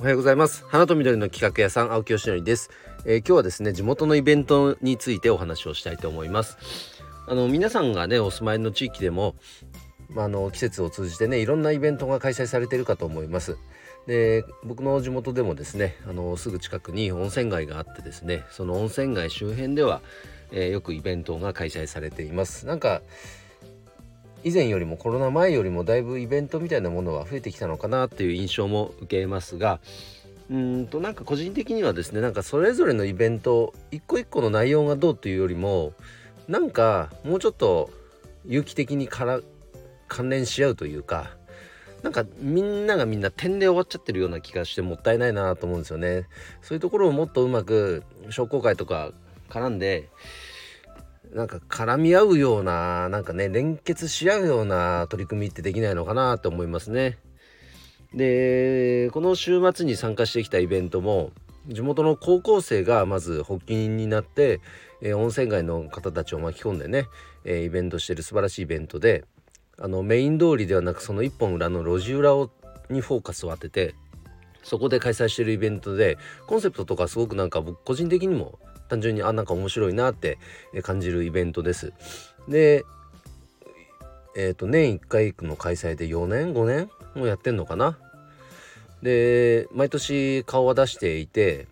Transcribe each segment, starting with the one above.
おはようございます。花と緑の企画屋さん青木よしのりです、えー、今日はですね地元のイベントについてお話をしたいと思います。あの皆さんがねお住まいの地域でもまあ、あの季節を通じてねいろんなイベントが開催されているかと思います。で僕の地元でもですねあのすぐ近くに温泉街があってですねその温泉街周辺では、えー、よくイベントが開催されています。なんか以前よりもコロナ前よりもだいぶイベントみたいなものは増えてきたのかなっていう印象も受けますがうんとなんか個人的にはですねなんかそれぞれのイベント一個一個の内容がどうというよりもなんかもうちょっと有機的にから関連し合うというかなんかみんながみんな点で終わっちゃってるような気がしてもったいないなと思うんですよね。そういうところをもっとうまく商工会とか絡んでなんか絡み合うようななんかね連結し合うような取り組みってできないのかなと思いますね。でこの週末に参加してきたイベントも地元の高校生がまず発起人になって、えー、温泉街の方たちを巻き込んでね、えー、イベントしてる素晴らしいイベントであのメイン通りではなくその一本裏の路地裏をにフォーカスを当ててそこで開催してるイベントでコンセプトとかすごくなんか僕個人的にも単純にあなんか面白いなって感じるイベントです。でえっ、ー、と年1回の開催で4年5年もやってんのかな？で毎年顔は出していて、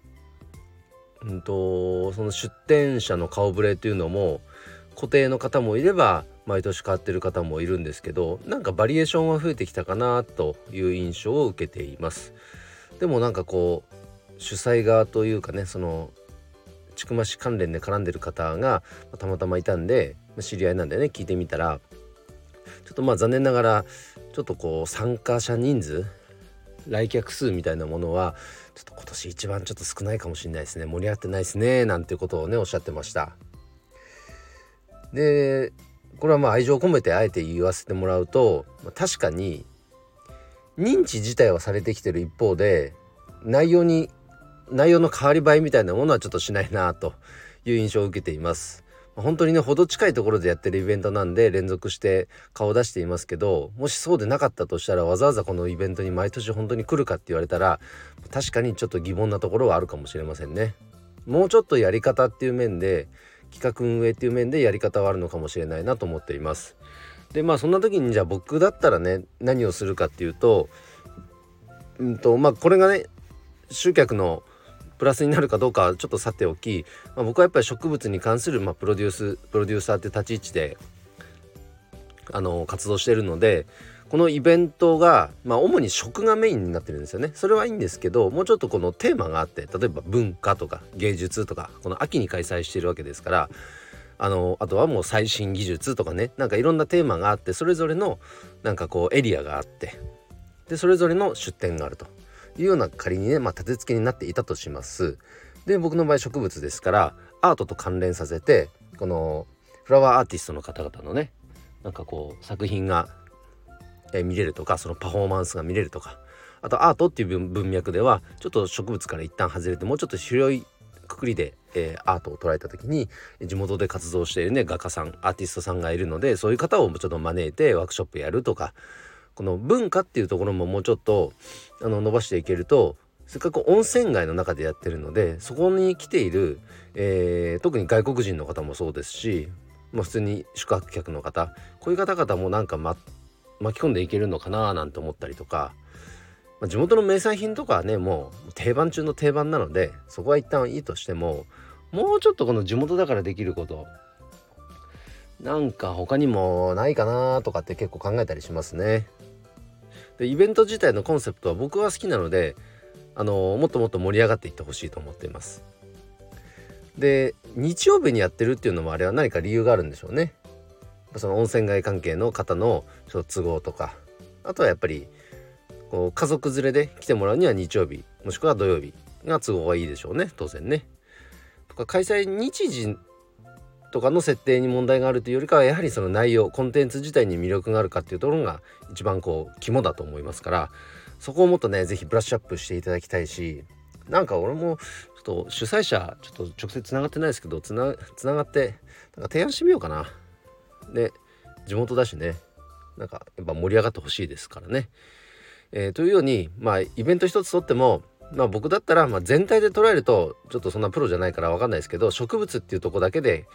うんと、その出店者の顔ぶれっていうのも固定の方もいれば毎年変わってる方もいるんですけどなんかバリエーションは増えてきたかなという印象を受けています。でもなんかこう主催側というかねその千曲市関連で絡んでる方がたまたまいたんで知り合いなんでね聞いてみたら。ちょっとまあ残念ながらちょっとこう参加者人数来客数みたいなものはちょっと今年一番ちょっと少ないかもしれないですね。盛り上がってないですねなんてことをねおっしゃってました。でこれはまあ愛情を込めてあえて言わせてもらうと確かに認知自体はされてきてる一方で内容に内容の変わり映えみたいなものはちょっとしないなという印象を受けています。本当にねほど近いところでやってるイベントなんで連続して顔を出していますけどもしそうでなかったとしたらわざわざこのイベントに毎年本当に来るかって言われたら確かにちょっと疑問なところはあるかもしれませんね。もうちょっとやり方っていう面で企画運営っていう面でやり方はあるのかもしれないなと思っています。でまあそんな時にじゃあ僕だったらね何をするかっていうとうんとまあこれがね集客のプラスになるかどうかちょっとさておき、まあ、僕はやっぱり植物に関する、まあ、プロデュースプロデューサーって立ち位置であの活動してるのでこのイベントが、まあ、主に食がメインになってるんですよね。それはいいんですけどもうちょっとこのテーマがあって例えば文化とか芸術とかこの秋に開催してるわけですからあのあとはもう最新技術とかねなんかいろんなテーマがあってそれぞれのなんかこうエリアがあってでそれぞれの出店があるというような仮にね、まあ、立て付けになっていたとします。で僕の場合植物ですからアートと関連させてこのフラワーアーティストの方々のねなんかこう作品が、見れるとかそのパフォーマンスが見れるとかあとアートっていう文脈ではちょっと植物から一旦外れてもうちょっと広いくくりで、えー、アートを捉えた時に地元で活動しているね画家さんアーティストさんがいるのでそういう方をちょっと招いてワークショップやるとかこの文化っていうところももうちょっとあの伸ばしていけるとせっかく温泉街の中でやってるのでそこに来ている、えー、特に外国人の方もそうですし、まあ、普通に宿泊客の方こういう方々もなんか、ま、巻き込んでいけるのかななんて思ったりとか、まあ、地元の名産品とかはねもう定番中の定番なのでそこは一旦いいとしてももうちょっとこの地元だからできることなんか他にもないかなとかって結構考えたりしますね。でイベント自体のコンセプトは僕は好きなのであのもっともっと盛り上がっていってほしいと思っていますで日曜日にやってるっていうのもあれは何か理由があるんでしょうねその温泉街関係の方のちょっと都合とかあとはやっぱりこう家族連れで来てもらうには日曜日もしくは土曜日が都合がいいでしょうね当然ね。とか開催日時とかの設定に問題があるというよりかはやはりその内容コンテンツ自体に魅力があるかっていうところが一番こう肝だと思いますからそこをもっとね是非ブラッシュアップしていただきたいしなんか俺もちょっと主催者ちょっと直接つながってないですけどつながってなんか提案してみようかな。で地元だしねなんかやっぱ盛り上がってほしいですからね。えー、というようにまあイベント一つとってもまあ僕だったらま全体で捉えるとちょっとそんなプロじゃないから分かんないですけど植物っていうとこだけで、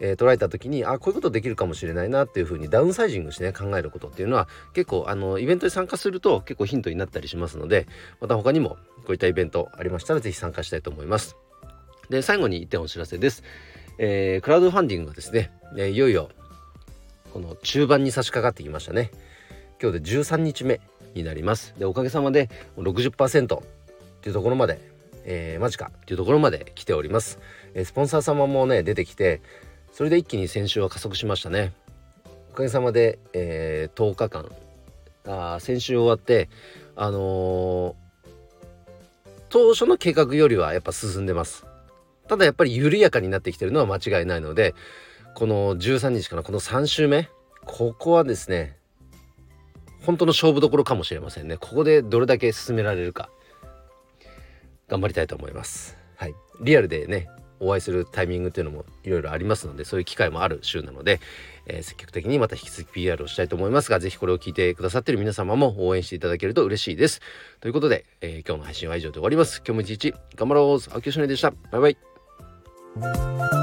えー、捉えた時にあこういうことできるかもしれないなっていうふうにダウンサイジングしてね考えることっていうのは結構あのイベントに参加すると結構ヒントになったりしますのでまた他にもこういったイベントありましたら是非参加したいと思います。で最後に1点お知らせです。えー、クラウドファンディングがですね、えいよいよこの中盤に差し掛かってきましたね。今日で13日目になります。でおかげさまで60%っていうところまで、えー、マジかっていうところまで来ております、えー、スポンサー様もね出てきてそれで一気に先週は加速しましたね。おかげさまで、えー、10日間。あ先週終わってあのー、当初の計画よりはやっぱ進んでます。ただやっぱり緩やかになってきてるのは間違いないのでこの13日からこの3週目ここはですね本当の勝負どころかもしれませんね。ここでどれだけ進められるか。頑張りたいと思います。はい、リアルでねお会いするタイミングっていうのもいろいろありますのでそういう機会もある週なので、えー、積極的にまた引き続き PR をしたいと思いますが是非これを聞いてくださってる皆様も応援していただけると嬉しいです。ということで、えー、今日の配信は以上で終わります。今日も一日頑張ろう青木よしのりでした。バイバイ。